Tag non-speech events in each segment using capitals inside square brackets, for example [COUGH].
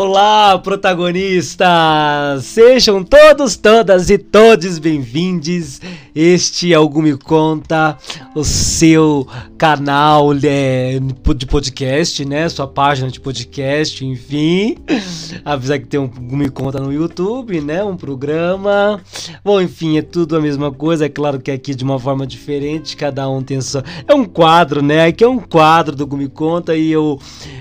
Olá, protagonistas! Sejam todos, todas e todos bem-vindos. Este é o Gumi Conta, o seu canal é, de podcast, né? Sua página de podcast, enfim. Apesar que tem um Gumi Conta no YouTube, né? Um programa. Bom, enfim, é tudo a mesma coisa. É claro que aqui de uma forma diferente, cada um tem sua. É um quadro, né? Aqui é um quadro do Gumi Conta e eu,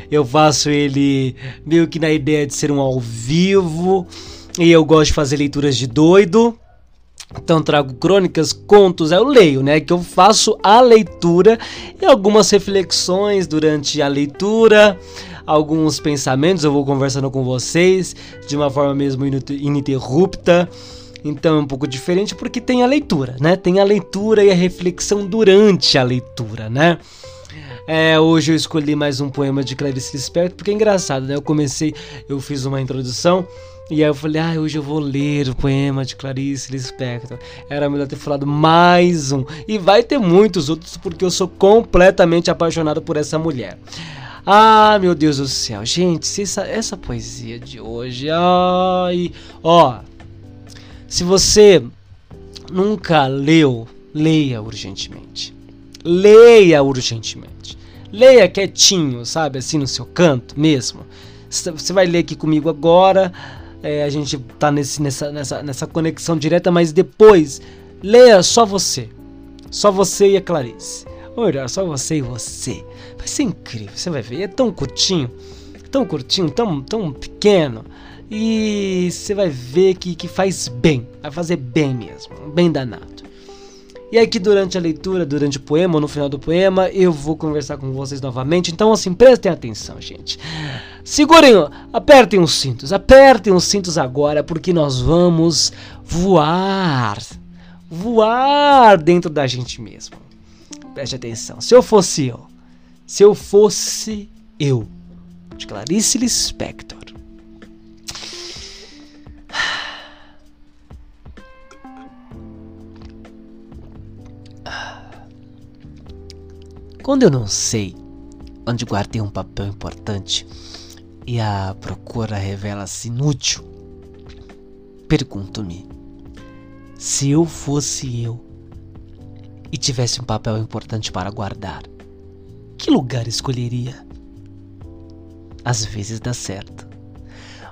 eu faço ele meio que na ideia de ser um ao vivo e eu gosto de fazer leituras de doido. Então trago crônicas, contos, eu leio, né? Que eu faço a leitura e algumas reflexões durante a leitura, alguns pensamentos, eu vou conversando com vocês de uma forma mesmo ininterrupta. Então é um pouco diferente porque tem a leitura, né? Tem a leitura e a reflexão durante a leitura, né? É, hoje eu escolhi mais um poema de Clarice Lispector, porque é engraçado, né? Eu comecei, eu fiz uma introdução e aí eu falei, ah, hoje eu vou ler o poema de Clarice Lispector. Era melhor ter falado mais um. E vai ter muitos outros, porque eu sou completamente apaixonado por essa mulher. Ah, meu Deus do céu. Gente, essa, essa poesia de hoje. Ai. Ó. Se você nunca leu, leia urgentemente. Leia urgentemente. Leia quietinho, sabe? Assim no seu canto mesmo. Você vai ler aqui comigo agora. É, a gente tá nesse, nessa, nessa, nessa conexão direta, mas depois leia só você. Só você e a Clarice. Ou melhor, só você e você. Vai ser incrível, você vai ver. É tão curtinho, tão curtinho, tão, tão pequeno. E você vai ver que, que faz bem. Vai fazer bem mesmo. Bem danado. E aqui durante a leitura, durante o poema, ou no final do poema, eu vou conversar com vocês novamente. Então, assim, prestem atenção, gente. Segurem, apertem os cintos, apertem os cintos agora, porque nós vamos voar. Voar dentro da gente mesmo. Preste atenção. Se eu fosse eu, se eu fosse eu, de Clarice Lispector Quando eu não sei onde guardei um papel importante e a procura revela-se inútil, pergunto-me: se eu fosse eu e tivesse um papel importante para guardar, que lugar escolheria? Às vezes dá certo.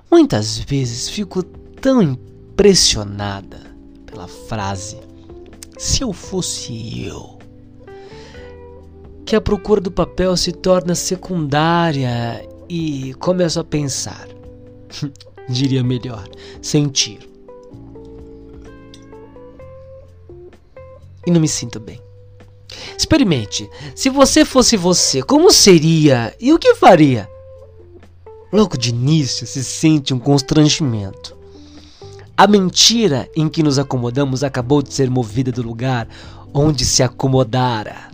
Muitas vezes fico tão impressionada pela frase: se eu fosse eu que a procura do papel se torna secundária e começo a pensar. [LAUGHS] Diria melhor, sentir. E não me sinto bem. Experimente. Se você fosse você, como seria e o que faria? Logo de início se sente um constrangimento. A mentira em que nos acomodamos acabou de ser movida do lugar onde se acomodara.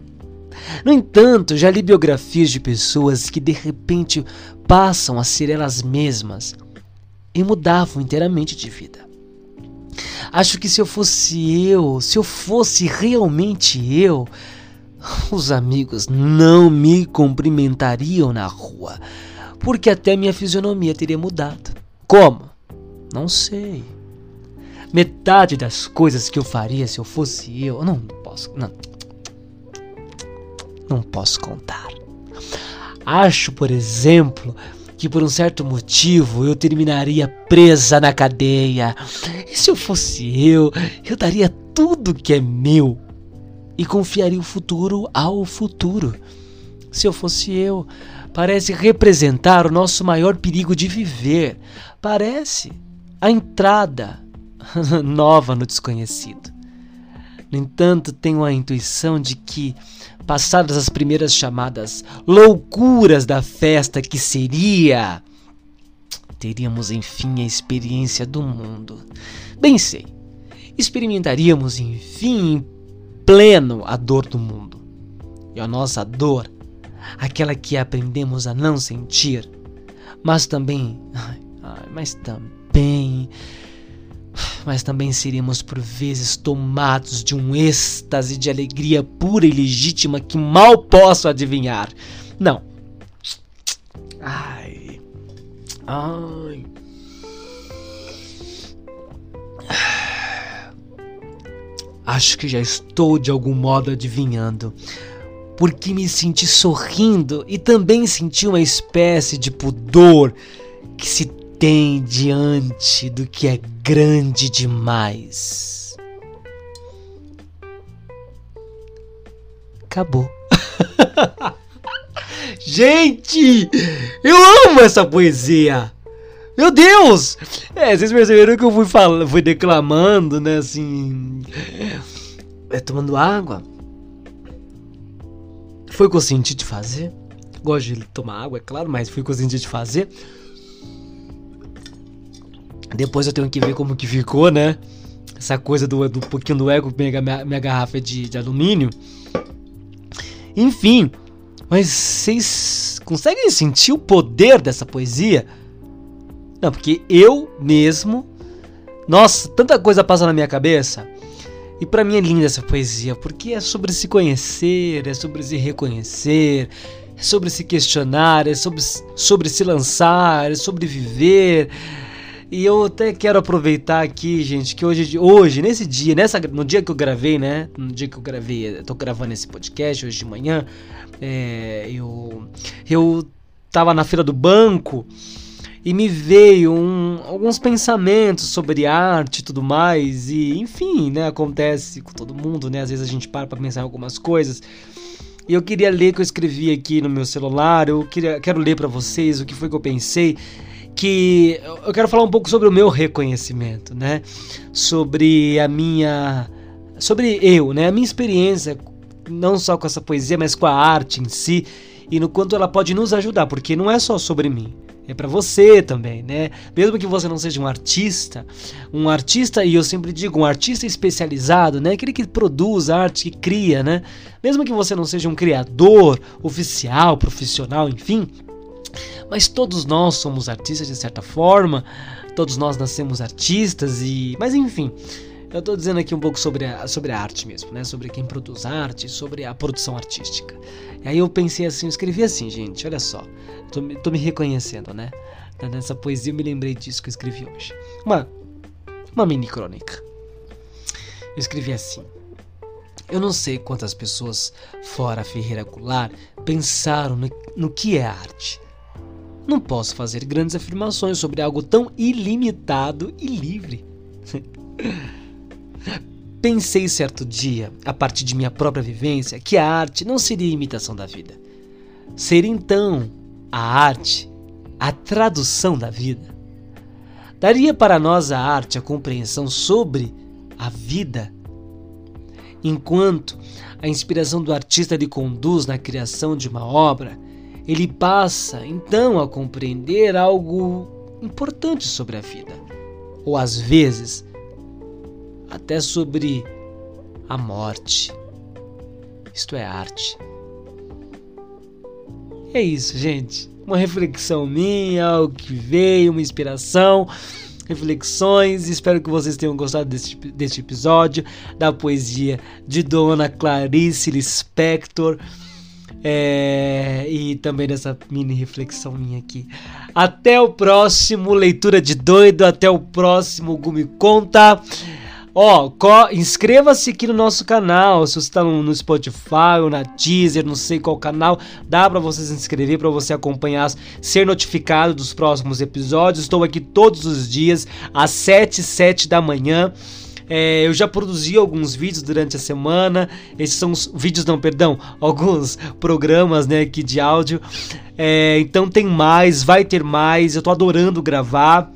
No entanto, já li biografias de pessoas que de repente passam a ser elas mesmas e mudavam inteiramente de vida. Acho que se eu fosse eu, se eu fosse realmente eu, [LAUGHS] os amigos não me cumprimentariam na rua, porque até minha fisionomia teria mudado. Como? Não sei. Metade das coisas que eu faria se eu fosse eu, não posso, não, não posso contar. Acho, por exemplo, que por um certo motivo eu terminaria presa na cadeia. E se eu fosse eu, eu daria tudo que é meu e confiaria o futuro ao futuro. Se eu fosse eu, parece representar o nosso maior perigo de viver. Parece a entrada [LAUGHS] nova no desconhecido. No entanto, tenho a intuição de que passadas as primeiras chamadas loucuras da festa que seria, teríamos enfim a experiência do mundo. Bem sei, experimentaríamos enfim em pleno a dor do mundo. E a nossa dor, aquela que aprendemos a não sentir, mas também, [LAUGHS] mas também mas também seríamos por vezes tomados de um êxtase de alegria pura e legítima que mal posso adivinhar. Não. Ai. Ai. Acho que já estou de algum modo adivinhando. Porque me senti sorrindo e também senti uma espécie de pudor que se tem diante do que é grande demais. Acabou. [LAUGHS] Gente, eu amo essa poesia. Meu Deus! É, vocês perceberam que eu fui fui declamando, né, assim, é, tomando água. Foi o que eu senti de fazer. Gosto de tomar água, é claro, mas foi o que eu senti de fazer. Depois eu tenho que ver como que ficou, né? Essa coisa do, do pouquinho do ego, minha, minha, garrafa é de, de alumínio. Enfim, mas vocês conseguem sentir o poder dessa poesia? Não, porque eu mesmo. Nossa, tanta coisa passa na minha cabeça. E para mim é linda essa poesia, porque é sobre se conhecer, é sobre se reconhecer, é sobre se questionar, é sobre, sobre se lançar, é sobre viver. E eu até quero aproveitar aqui, gente, que hoje, hoje nesse dia, nessa, no dia que eu gravei, né? No dia que eu gravei, eu tô gravando esse podcast hoje de manhã, é, eu, eu tava na fila do banco e me veio um, alguns pensamentos sobre arte e tudo mais e enfim, né, acontece com todo mundo, né? Às vezes a gente para para pensar em algumas coisas. E eu queria ler o que eu escrevi aqui no meu celular, eu queria, quero ler para vocês o que foi que eu pensei que eu quero falar um pouco sobre o meu reconhecimento, né? Sobre a minha sobre eu, né? A minha experiência não só com essa poesia, mas com a arte em si e no quanto ela pode nos ajudar, porque não é só sobre mim. É para você também, né? Mesmo que você não seja um artista, um artista, e eu sempre digo, um artista especializado, né? Aquele que produz arte, que cria, né? Mesmo que você não seja um criador oficial, profissional, enfim, mas todos nós somos artistas de certa forma, todos nós nascemos artistas e, mas enfim, eu estou dizendo aqui um pouco sobre a, sobre a arte mesmo, né? Sobre quem produz arte, sobre a produção artística. E aí eu pensei assim, eu escrevi assim, gente, olha só, tô, tô me reconhecendo, né? Nessa poesia eu me lembrei disso que eu escrevi hoje. Uma, uma mini crônica. Eu escrevi assim. Eu não sei quantas pessoas fora Ferreira Goulart pensaram no, no que é arte. Não posso fazer grandes afirmações sobre algo tão ilimitado e livre. [LAUGHS] Pensei certo dia, a partir de minha própria vivência, que a arte não seria imitação da vida. Seria então a arte a tradução da vida. Daria para nós a arte a compreensão sobre a vida. Enquanto a inspiração do artista lhe conduz na criação de uma obra, ele passa então a compreender algo importante sobre a vida, ou às vezes até sobre a morte. Isto é arte. É isso, gente. Uma reflexão minha, algo que veio, uma inspiração, reflexões. Espero que vocês tenham gostado deste, deste episódio da poesia de Dona Clarice Lispector. É, e também dessa mini reflexão minha aqui. Até o próximo Leitura de Doido, até o próximo Gumi Conta. Ó, inscreva-se aqui no nosso canal. Se você está no, no, Spotify ou na Deezer, não sei qual canal, dá para você se inscrever para você acompanhar, ser notificado dos próximos episódios. Estou aqui todos os dias às 7 7 da manhã. É, eu já produzi alguns vídeos durante a semana. Esses são os vídeos, não, perdão, [LAUGHS] alguns programas, né, aqui de áudio. É, então tem mais, vai ter mais. Eu tô adorando gravar.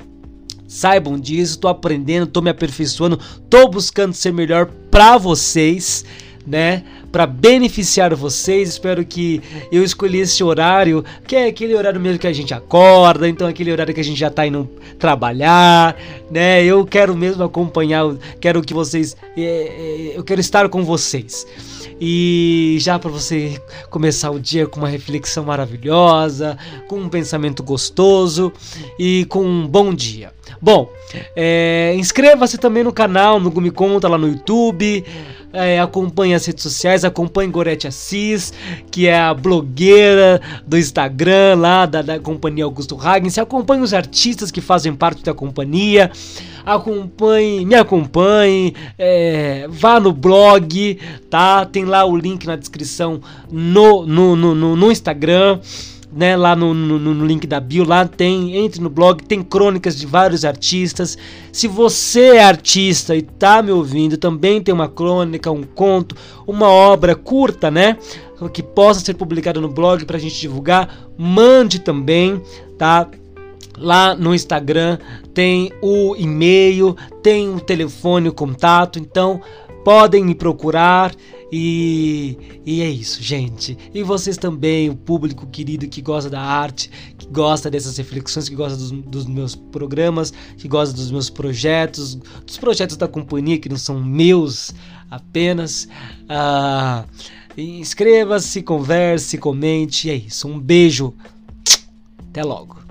Saibam disso, tô aprendendo, tô me aperfeiçoando, tô buscando ser melhor para vocês, né? Para beneficiar vocês. Espero que eu escolhi esse horário, que é aquele horário mesmo que a gente acorda, então aquele horário que a gente já tá indo trabalhar, né? Eu quero mesmo acompanhar, quero que vocês, é, é, eu quero estar com vocês. E já para você começar o dia com uma reflexão maravilhosa, com um pensamento gostoso e com um bom dia. Bom, é, inscreva-se também no canal, no Gumi Conta lá no YouTube. É, acompanhe as redes sociais, acompanhe Gorete Assis, que é a blogueira do Instagram lá da, da companhia Augusto Hagen. acompanhe os artistas que fazem parte da companhia acompanhe, me acompanhe, é, vá no blog, tá? Tem lá o link na descrição no, no, no, no, no Instagram. Né, lá no, no, no, link da bio, lá tem, entre no blog, tem crônicas de vários artistas. Se você é artista e tá me ouvindo, também tem uma crônica, um conto, uma obra curta, né? Que possa ser publicada no blog pra gente divulgar, mande também, tá? Lá no Instagram tem o e-mail, tem o telefone, o contato, então podem me procurar e, e é isso, gente. E vocês também, o público querido que gosta da arte, que gosta dessas reflexões, que gosta dos, dos meus programas, que gosta dos meus projetos, dos projetos da companhia que não são meus apenas. Ah, inscreva-se, converse, comente. E é isso. Um beijo. Até logo.